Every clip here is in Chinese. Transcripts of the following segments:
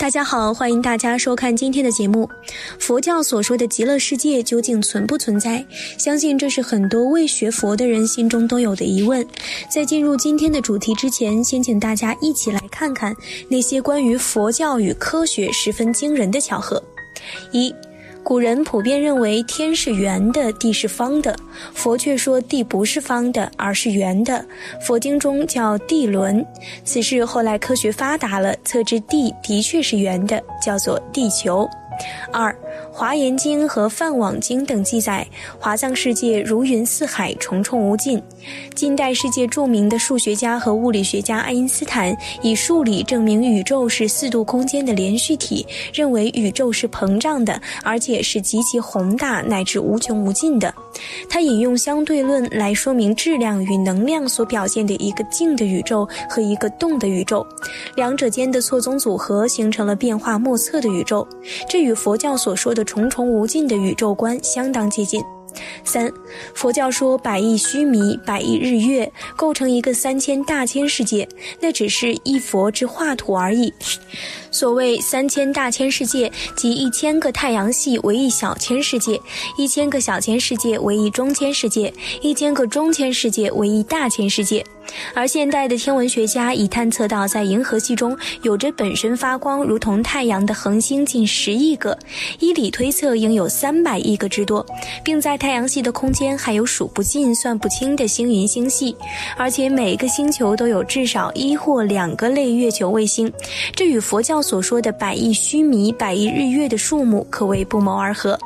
大家好，欢迎大家收看今天的节目。佛教所说的极乐世界究竟存不存在？相信这是很多未学佛的人心中都有的疑问。在进入今天的主题之前，先请大家一起来看看那些关于佛教与科学十分惊人的巧合。一古人普遍认为天是圆的，地是方的。佛却说地不是方的，而是圆的。佛经中叫地轮。此事后来科学发达了，测知地的确是圆的，叫做地球。二。《华严经》和《梵网经》等记载，华藏世界如云似海，重重无尽。近代世界著名的数学家和物理学家爱因斯坦以数理证明宇宙是四度空间的连续体，认为宇宙是膨胀的，而且是极其宏大乃至无穷无尽的。他引用相对论来说明质量与能量所表现的一个静的宇宙和一个动的宇宙，两者间的错综组合形成了变化莫测的宇宙。这与佛教所说的。重重无尽的宇宙观相当接近。三，佛教说百亿须弥、百亿日月构成一个三千大千世界，那只是一佛之画图而已。所谓三千大千世界，即一千个太阳系为一小千世界，一千个小千世界为一中千世界，一千个中千世界为一大千世界。而现代的天文学家已探测到，在银河系中有着本身发光如同太阳的恒星近十亿个，依理推测应有三百亿个之多，并在太阳系的空间还有数不尽、算不清的星云星系，而且每个星球都有至少一或两个类月球卫星，这与佛教。所说的百亿须弥、百亿日月的数目可谓不谋而合。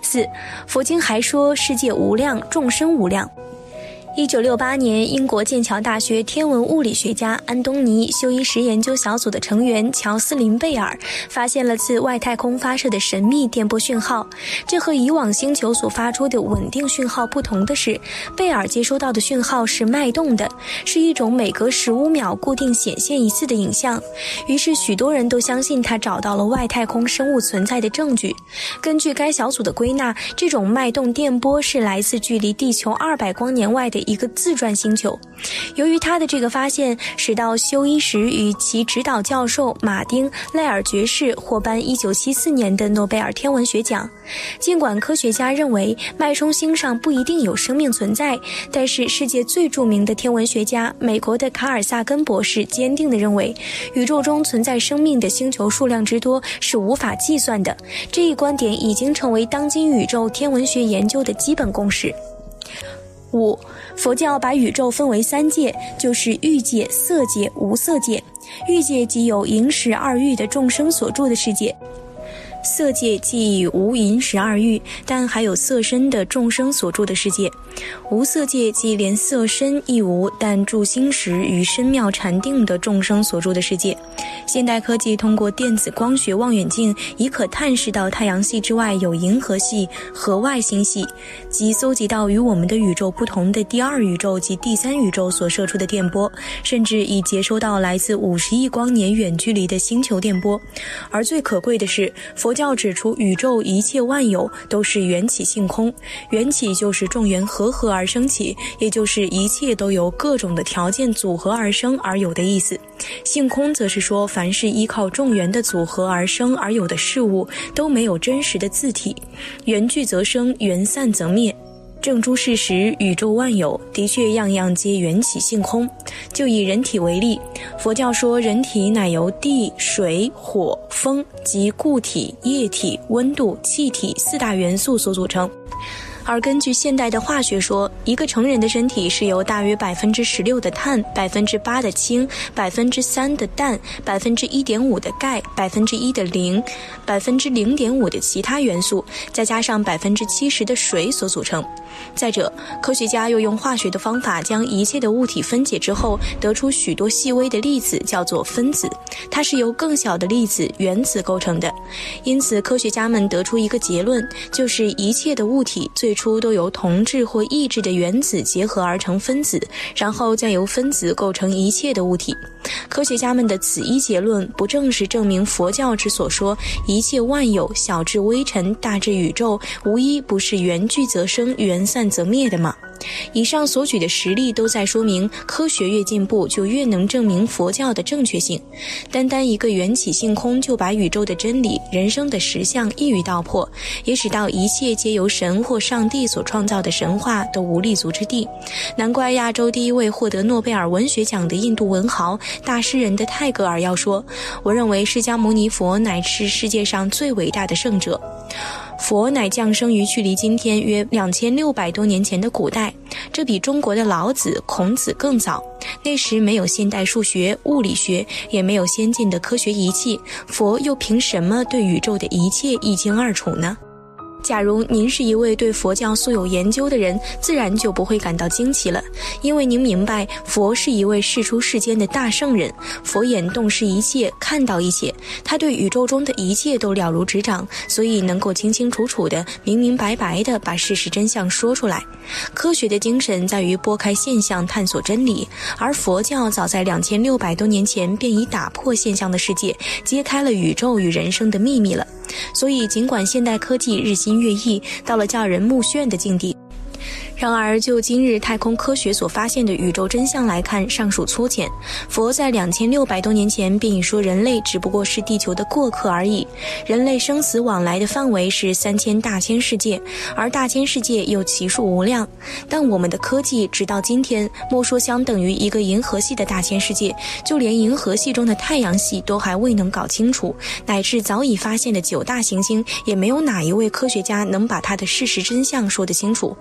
四，佛经还说世界无量，众生无量。一九六八年，英国剑桥大学天文物理学家安东尼·休伊什研究小组的成员乔斯林·贝尔发现了自外太空发射的神秘电波讯号。这和以往星球所发出的稳定讯号不同的是，贝尔接收到的讯号是脉动的，是一种每隔十五秒固定显现一次的影像。于是，许多人都相信他找到了外太空生物存在的证据。根据该小组的归纳，这种脉动电波是来自距离地球二百光年外的。一个自转星球，由于他的这个发现，使到休伊什与其指导教授马丁·赖尔爵士获颁1974年的诺贝尔天文学奖。尽管科学家认为脉冲星上不一定有生命存在，但是世界最著名的天文学家美国的卡尔萨根博士坚定地认为，宇宙中存在生命的星球数量之多是无法计算的。这一观点已经成为当今宇宙天文学研究的基本共识。五，佛教把宇宙分为三界，就是欲界、色界、无色界。欲界即有银石二欲的众生所住的世界。色界既无银十二欲，但还有色身的众生所住的世界；无色界即连色身亦无，但住心识与深妙禅定的众生所住的世界。现代科技通过电子光学望远镜，已可探视到太阳系之外有银河系和外星系，即搜集到与我们的宇宙不同的第二宇宙及第三宇宙所射出的电波，甚至已接收到来自五十亿光年远距离的星球电波。而最可贵的是，佛。教指出，宇宙一切万有都是缘起性空，缘起就是众缘和合而生起，也就是一切都由各种的条件组合而生而有的意思。性空则是说，凡是依靠众缘的组合而生而有的事物都没有真实的自体，缘聚则生，缘散则灭。正诸事实，宇宙万有的确样样皆缘起性空。就以人体为例，佛教说人体乃由地、水、火、风及固体、液体、温度、气体四大元素所组成。而根据现代的化学说，一个成人的身体是由大约百分之十六的碳、百分之八的氢、百分之三的氮、百分之一点五的钙、百分之一的磷、百分之零点五的其他元素，再加上百分之七十的水所组成。再者，科学家又用化学的方法将一切的物体分解之后，得出许多细微的粒子，叫做分子。它是由更小的粒子原子构成的。因此，科学家们得出一个结论，就是一切的物体最初都由同质或异质的原子结合而成分子，然后再由分子构成一切的物体。科学家们的此一结论，不正是证明佛教之所说一切万有，小至微尘，大至宇宙，无一不是缘聚则生，缘散则灭的吗？以上所举的实例都在说明，科学越进步，就越能证明佛教的正确性。单单一个缘起性空，就把宇宙的真理、人生的实相一语道破，也使到一切皆由神或上帝所创造的神话都无立足之地。难怪亚洲第一位获得诺贝尔文学奖的印度文豪、大诗人的泰戈尔要说：“我认为释迦牟尼佛乃是世界上最伟大的圣者。”佛乃降生于距离今天约两千六百多年前的古代，这比中国的老子、孔子更早。那时没有现代数学、物理学，也没有先进的科学仪器，佛又凭什么对宇宙的一切一清二楚呢？假如您是一位对佛教素有研究的人，自然就不会感到惊奇了，因为您明白佛是一位世出世间的大圣人，佛眼洞视一切，看到一切，他对宇宙中的一切都了如指掌，所以能够清清楚楚的、明明白白的把事实真相说出来。科学的精神在于拨开现象，探索真理，而佛教早在两千六百多年前便已打破现象的世界，揭开了宇宙与人生的秘密了。所以，尽管现代科技日新月异，到了叫人目眩的境地。然而，就今日太空科学所发现的宇宙真相来看，尚属粗浅。佛在两千六百多年前便已说，人类只不过是地球的过客而已。人类生死往来的范围是三千大千世界，而大千世界又其数无量。但我们的科技直到今天，莫说相等于一个银河系的大千世界，就连银河系中的太阳系都还未能搞清楚，乃至早已发现的九大行星，也没有哪一位科学家能把它的事实真相说得清楚。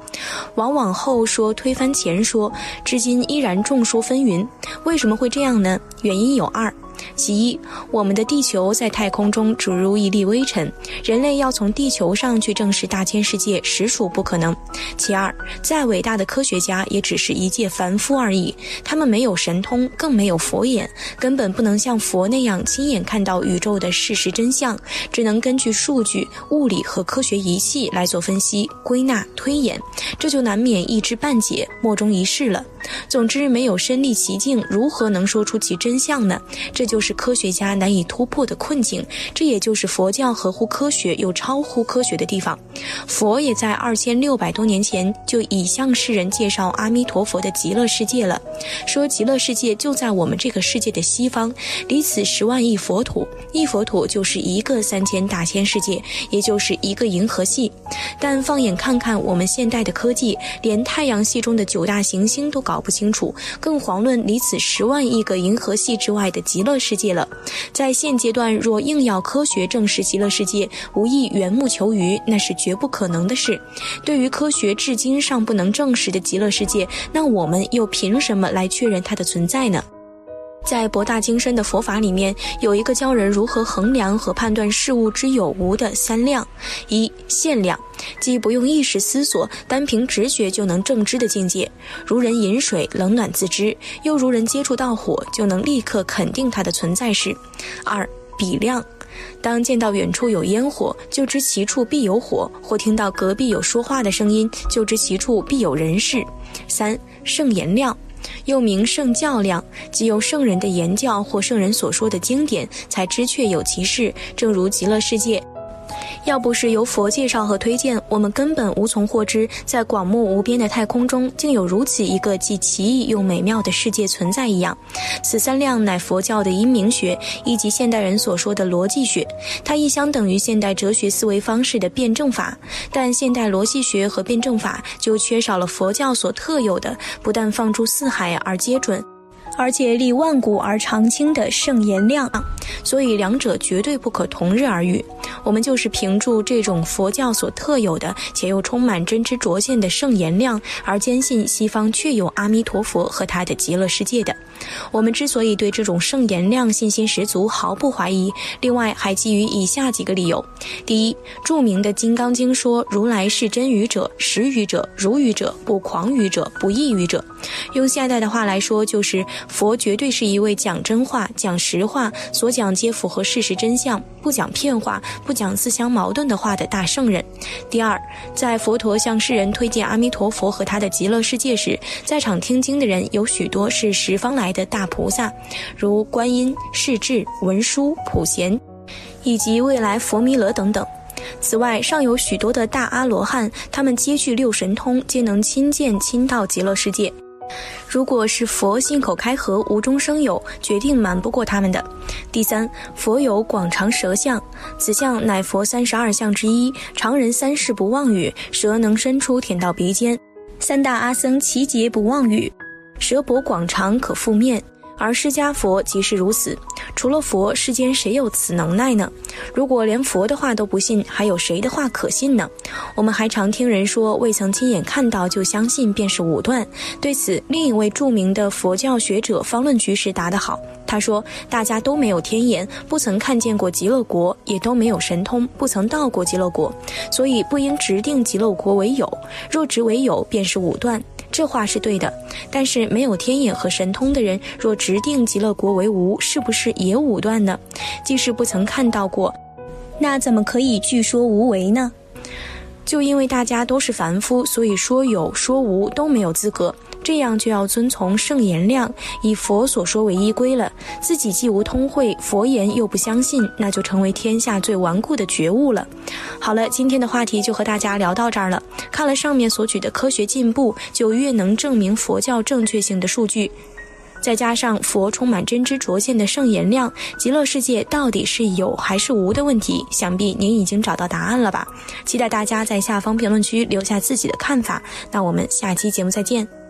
往往后说推翻前说，至今依然众说纷纭。为什么会这样呢？原因有二。其一，我们的地球在太空中只如一粒微尘，人类要从地球上去证实大千世界，实属不可能。其二，再伟大的科学家也只是一介凡夫而已，他们没有神通，更没有佛眼，根本不能像佛那样亲眼看到宇宙的事实真相，只能根据数据、物理和科学仪器来做分析、归纳、推演，这就难免一知半解、莫衷一是了。总之，没有身历其境，如何能说出其真相呢？这这就是科学家难以突破的困境。这也就是佛教合乎科学又超乎科学的地方。佛也在二千六百多年前就已向世人介绍阿弥陀佛的极乐世界了，说极乐世界就在我们这个世界的西方，离此十万亿佛土，一佛土就是一个三千大千世界，也就是一个银河系。但放眼看看我们现代的科技，连太阳系中的九大行星都。搞不清楚，更遑论离此十万亿个银河系之外的极乐世界了。在现阶段，若硬要科学证实极乐世界，无异缘木求鱼，那是绝不可能的事。对于科学至今尚不能证实的极乐世界，那我们又凭什么来确认它的存在呢？在博大精深的佛法里面，有一个教人如何衡量和判断事物之有无的三量：一限量，即不用意识思索，单凭直觉就能正知的境界，如人饮水，冷暖自知；又如人接触到火，就能立刻肯定它的存在时；二比量，当见到远处有烟火，就知其处必有火；或听到隔壁有说话的声音，就知其处必有人事；三圣言量。又名圣教量，即由圣人的言教或圣人所说的经典，才知确有其事。正如极乐世界。要不是由佛介绍和推荐，我们根本无从获知，在广漠无边的太空中，竟有如此一个既奇异又美妙的世界存在一样。此三量乃佛教的因明学，以及现代人所说的逻辑学。它亦相等于现代哲学思维方式的辩证法。但现代逻辑学和辩证法就缺少了佛教所特有的，不但放诸四海而皆准。而且立万古而常青的圣言量，所以两者绝对不可同日而语。我们就是凭助这种佛教所特有的且又充满真知灼见的圣言量，而坚信西方确有阿弥陀佛和他的极乐世界的。我们之所以对这种圣言量信心十足，毫不怀疑，另外还基于以下几个理由：第一，著名的《金刚经》说，如来是真语者、实语者、如语者、不狂语者、不异语者。用现代的话来说，就是佛绝对是一位讲真话、讲实话，所讲皆符合事实真相，不讲骗话、不讲自相矛盾的话的大圣人。第二，在佛陀向世人推荐阿弥陀佛和他的极乐世界时，在场听经的人有许多是十方来的大菩萨，如观音、世智、文殊、普贤，以及未来佛弥勒等等。此外，尚有许多的大阿罗汉，他们皆具六神通，皆能亲见亲到极乐世界。如果是佛信口开河，无中生有，决定瞒不过他们的。第三，佛有广长舌相，此相乃佛三十二相之一。常人三世不妄语，舌能伸出舔到鼻尖；三大阿僧齐劫不妄语，舌薄广长可覆面。而释迦佛即是如此，除了佛，世间谁有此能耐呢？如果连佛的话都不信，还有谁的话可信呢？我们还常听人说，未曾亲眼看到就相信便是武断。对此，另一位著名的佛教学者方论居士答得好，他说：“大家都没有天眼，不曾看见过极乐国，也都没有神通，不曾到过极乐国，所以不应直定极乐国为有。若直为有，便是武断。”这话是对的，但是没有天眼和神通的人，若直定极乐国为无，是不是也武断呢？即使不曾看到过，那怎么可以据说无为呢？就因为大家都是凡夫，所以说有说无都没有资格。这样就要遵从圣言量，以佛所说为依归了。自己既无通慧，佛言又不相信，那就成为天下最顽固的觉悟了。好了，今天的话题就和大家聊到这儿了。看了上面所举的科学进步，就越能证明佛教正确性的数据。再加上佛充满真知灼见的圣言量，极乐世界到底是有还是无的问题，想必您已经找到答案了吧？期待大家在下方评论区留下自己的看法。那我们下期节目再见。